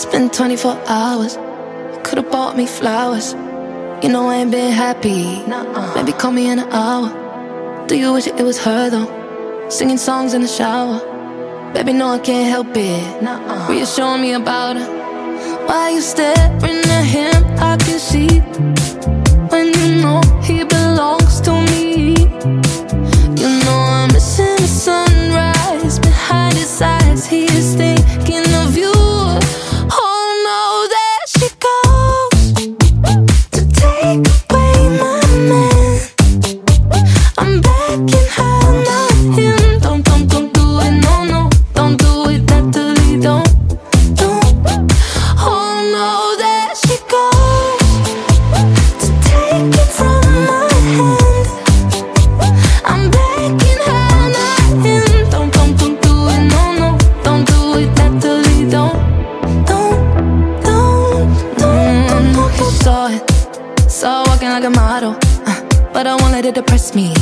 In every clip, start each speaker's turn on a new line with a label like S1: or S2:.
S1: It's been 24 hours. Could've bought me flowers. You know I ain't been happy. Maybe call me in an hour. Do you wish it was her though? Singing songs in the shower. Baby, no, I can't help it. Reassuring me about her. Why you staring at him? I can see when you know he it depress me.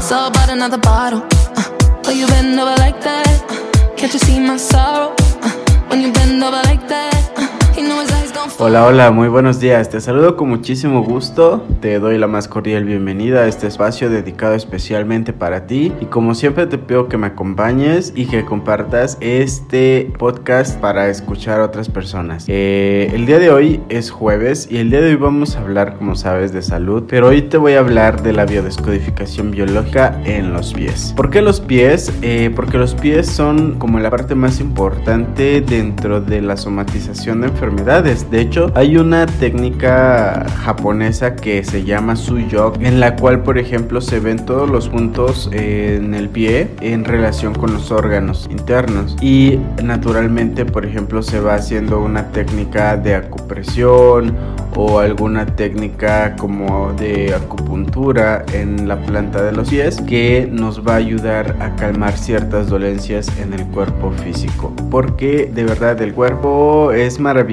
S1: So I bought another bottle. Uh, oh, you bend over like that? Uh, can't you see my sorrow? Uh, when you bend over like that,
S2: Hola, hola, muy buenos días. Te saludo con muchísimo gusto. Te doy la más cordial bienvenida a este espacio dedicado especialmente para ti. Y como siempre te pido que me acompañes y que compartas este podcast para escuchar a otras personas. Eh, el día de hoy es jueves y el día de hoy vamos a hablar, como sabes, de salud. Pero hoy te voy a hablar de la biodescodificación biológica en los pies. ¿Por qué los pies? Eh, porque los pies son como la parte más importante dentro de la somatización de enfermedades. De hecho, hay una técnica japonesa que se llama Suyok, en la cual, por ejemplo, se ven todos los puntos eh, en el pie en relación con los órganos internos. Y naturalmente, por ejemplo, se va haciendo una técnica de acupresión o alguna técnica como de acupuntura en la planta de los pies que nos va a ayudar a calmar ciertas dolencias en el cuerpo físico porque de verdad el cuerpo es maravilloso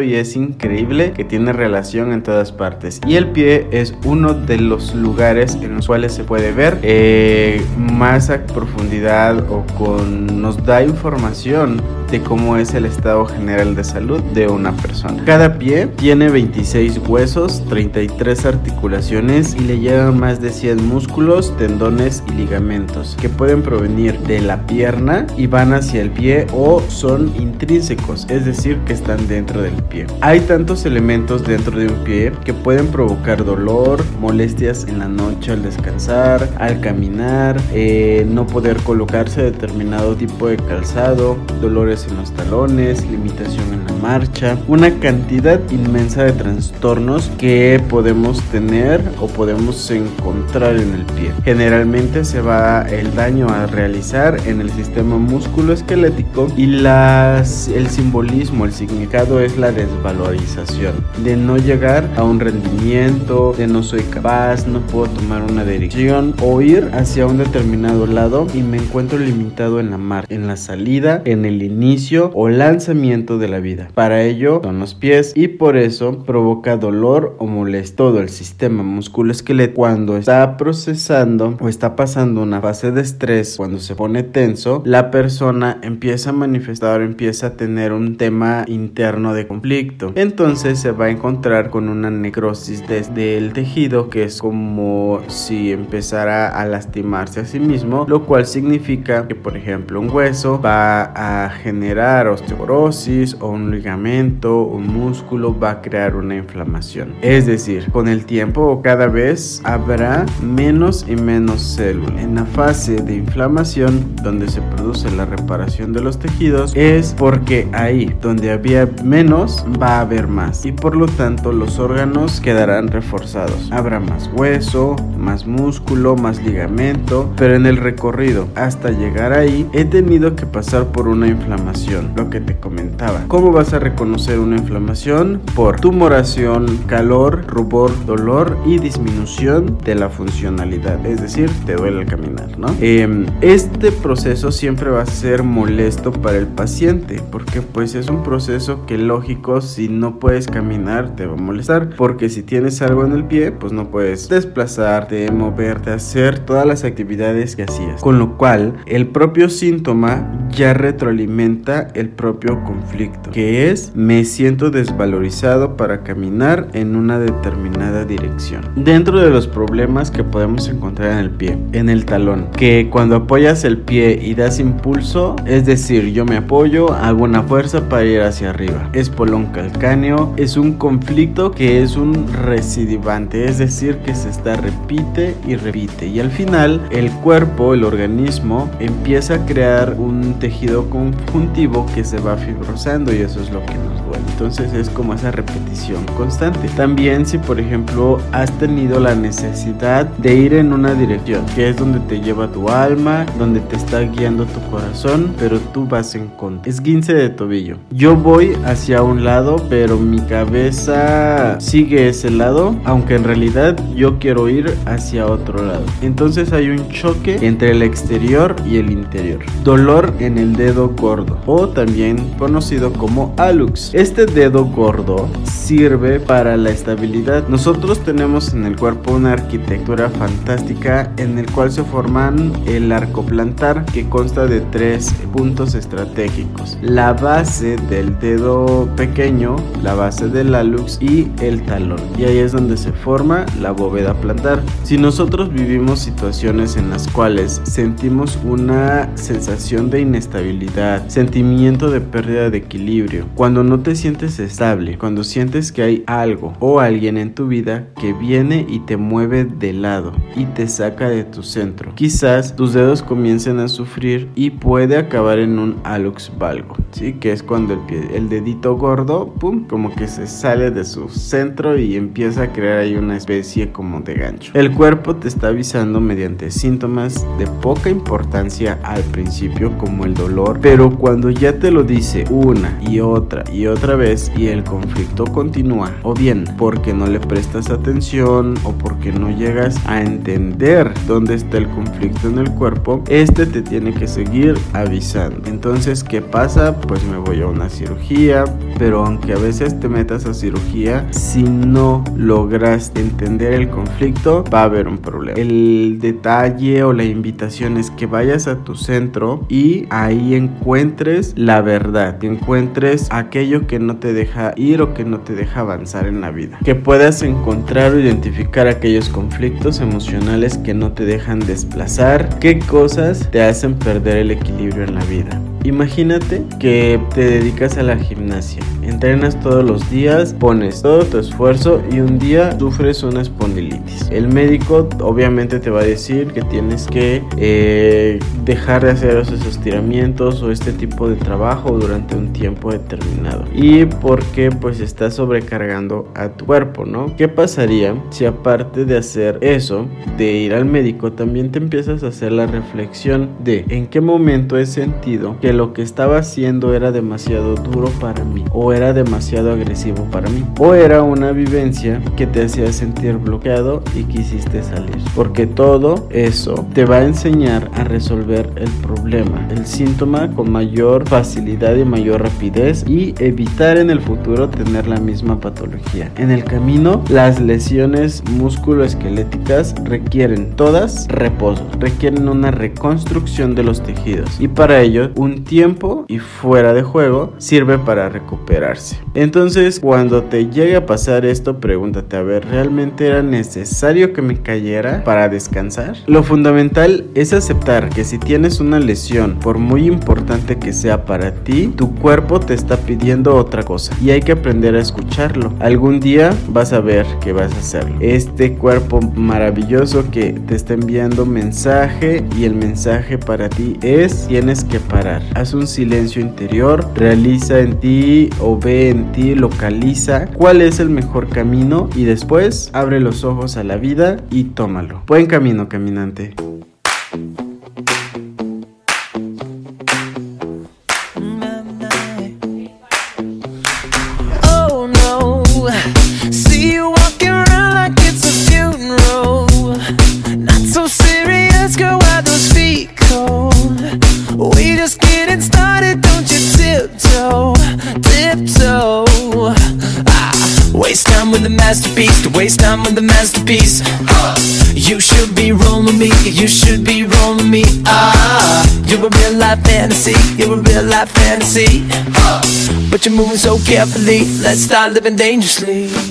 S2: y es increíble que tiene relación en todas partes. Y el pie es uno de los lugares en los cuales se puede ver eh, más a profundidad o con nos da información de cómo es el estado general de salud de una persona. Cada pie tiene 26 huesos, 33 articulaciones y le llegan más de 100 músculos, tendones y ligamentos que pueden provenir de la pierna y van hacia el pie o son intrínsecos, es decir, que están dentro del pie. Hay tantos elementos dentro de un pie que pueden provocar dolor, molestias en la noche al descansar, al caminar, eh, no poder colocarse determinado tipo de calzado, dolores en los talones, limitación en la marcha, una cantidad inmensa de trastornos que podemos tener o podemos encontrar en el pie. Generalmente se va el daño a realizar en el sistema músculo-esquelético y las, el simbolismo, el significado es la desvalorización, de no llegar a un rendimiento, de no soy capaz, no puedo tomar una dirección o ir hacia un determinado lado y me encuentro limitado en la marcha, en la salida, en el inicio o lanzamiento de la vida. Para ello son los pies y por eso provoca dolor o molestia todo el sistema musculoesquelético cuando está procesando o está pasando una fase de estrés, cuando se pone tenso, la persona empieza a manifestar, empieza a tener un tema interno de conflicto. Entonces se va a encontrar con una necrosis desde el tejido que es como si empezara a lastimarse a sí mismo, lo cual significa que por ejemplo un hueso va a generar osteoporosis o un ligamento, un músculo va a crear una inflamación. Es decir, con el tiempo cada vez habrá menos y menos células. En la fase de inflamación donde se produce la reparación de los tejidos es porque ahí donde había menos va a haber más y por lo tanto los órganos quedarán reforzados. Habrá más hueso, más músculo, más ligamento, pero en el recorrido hasta llegar ahí he tenido que pasar por una inflamación, lo que te comentaba. ¿Cómo vas a reconocer una inflamación? Por tumoración, calor, rubor, dolor y disminución de la funcionalidad, es decir, te duele el caminar, ¿no? Eh, este proceso siempre va a ser molesto para el paciente, porque pues es un proceso que lógico, si no puedes caminar, te va a molestar, porque si tienes algo en el pie, pues no puedes desplazarte, moverte, hacer todas las actividades que hacías. Con lo cual, el propio síntoma ya retroalimenta alimenta el propio conflicto, que es me siento desvalorizado para caminar en una determinada dirección. Dentro de los problemas que podemos encontrar en el pie, en el talón, que cuando apoyas el pie y das impulso, es decir, yo me apoyo, hago una fuerza para ir hacia arriba. Espolón calcáneo es un conflicto que es un recidivante, es decir, que se está repite y repite y al final el cuerpo, el organismo empieza a crear un tejido conjuntivo que se va fibrosando y eso es lo que nos duele. Entonces es como esa repetición constante. También si por ejemplo has tenido la necesidad de ir en una dirección, que es donde te lleva tu alma, donde te está guiando tu corazón, pero tú vas en contra. Es 15 de tobillo. Yo voy hacia un lado, pero mi cabeza sigue ese lado, aunque en realidad yo quiero ir hacia otro lado. Entonces hay un choque entre el exterior y el interior. Dolor en el dedo gordo o también conocido como alux. Este dedo gordo sirve para la estabilidad. Nosotros tenemos en el cuerpo una arquitectura fantástica en el cual se forman el arco plantar que consta de tres puntos estratégicos. La base del dedo pequeño, la base del alux y el talón. Y ahí es donde se forma la bóveda plantar. Si nosotros vivimos situaciones en las cuales sentimos una sensación de inestabilidad, sentimiento de pérdida de equilibrio, cuando no te sientes estable, cuando sientes que hay algo o alguien en tu vida que viene y te mueve de lado y te saca de tu centro. Quizás tus dedos comiencen a sufrir y puede acabar en un alux valgo, ¿sí? Que es cuando el, pie, el dedito gordo, pum, como que se sale de su centro y empieza a crear ahí una especie como de gancho. El cuerpo te está avisando mediante síntomas de poca importancia al principio como el dolor, pero cuando ya te lo dice una y otra y otra vez y el conflicto continúa, o bien porque no le prestas atención o porque no llegas a entender dónde está el conflicto en el cuerpo, este te tiene que seguir avisando. Entonces, ¿qué pasa? Pues me voy a una cirugía, pero aunque a veces te metas a cirugía, si no logras entender el conflicto, va a haber un problema. El detalle o la invitación es que vayas a tu centro y ahí encuentres la verdad, que encuentres aquello que no te deja ir o que no te deja avanzar en la vida. Que puedas encontrar o identificar aquellos conflictos emocionales que no te dejan desplazar, qué cosas te hacen perder el equilibrio en la vida. Imagínate que te dedicas a la gimnasia, entrenas todos los días, pones todo tu esfuerzo y un día sufres una espondilitis. El médico obviamente te va a decir que tienes que eh, dejar de hacer esos estiramientos o este tipo de trabajo durante un tiempo determinado. Y porque pues estás sobrecargando a tu cuerpo, ¿no? ¿Qué pasaría si aparte de hacer eso, de ir al médico, también te empiezas a hacer la reflexión de en qué momento he sentido que lo que estaba haciendo era demasiado duro para mí o era demasiado agresivo para mí o era una vivencia que te hacía sentir bloqueado y quisiste salir. Porque todo eso te va a enseñar a resolver el problema el síntoma con mayor facilidad y mayor rapidez y evitar en el futuro tener la misma patología. En el camino las lesiones musculoesqueléticas requieren todas reposo requieren una reconstrucción de los tejidos y para ello un tiempo y fuera de juego sirve para recuperarse. Entonces, cuando te llegue a pasar esto, pregúntate, a ver, ¿realmente era necesario que me cayera para descansar? Lo fundamental es aceptar que si tienes una lesión, por muy importante que sea para ti, tu cuerpo te está pidiendo otra cosa y hay que aprender a escucharlo. Algún día vas a ver que vas a hacerlo. Este cuerpo maravilloso que te está enviando mensaje y el mensaje para ti es tienes que parar haz un silencio interior, realiza en ti o ve en ti, localiza cuál es el mejor camino y después abre los ojos a la vida y tómalo. Buen camino, caminante.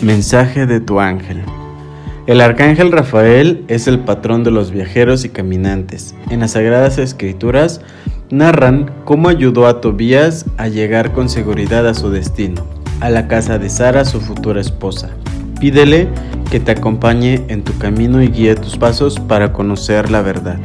S2: Mensaje de tu ángel. El arcángel Rafael es el patrón de los viajeros y caminantes. En las Sagradas Escrituras narran cómo ayudó a Tobías a llegar con seguridad a su destino, a la casa de Sara, su futura esposa. Pídele que te acompañe en tu camino y guíe tus pasos para conocer la verdad.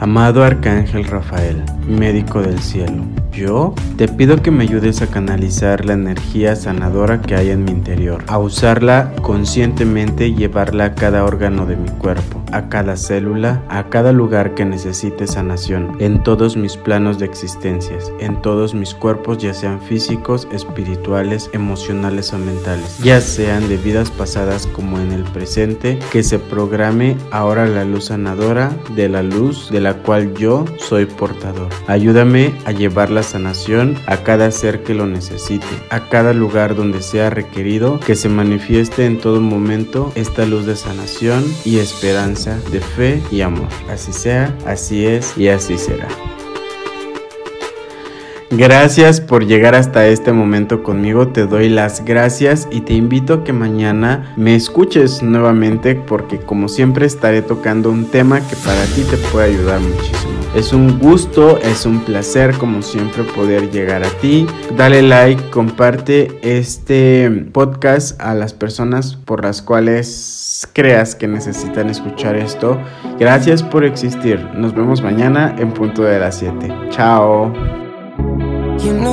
S2: Amado Arcángel Rafael, médico del cielo, yo te pido que me ayudes a canalizar la energía sanadora que hay en mi interior, a usarla conscientemente y llevarla a cada órgano de mi cuerpo, a cada célula, a cada lugar que necesite sanación, en todos mis planos de existencias, en todos mis cuerpos, ya sean físicos, espirituales, emocionales o mentales, ya sean de vidas pasadas como en el presente, que se programe ahora la luz sanadora de la luz de la cual yo soy portador. Ayúdame a llevar la sanación a cada ser que lo necesite, a cada lugar donde sea requerido, que se manifieste en todo momento esta luz de sanación y esperanza, de fe y amor. Así sea, así es y así será. Gracias por llegar hasta este momento conmigo, te doy las gracias y te invito a que mañana me escuches nuevamente porque como siempre estaré tocando un tema que para ti te puede ayudar muchísimo. Es un gusto, es un placer como siempre poder llegar a ti. Dale like, comparte este podcast a las personas por las cuales creas que necesitan escuchar esto. Gracias por existir. Nos vemos mañana en punto de las 7. Chao.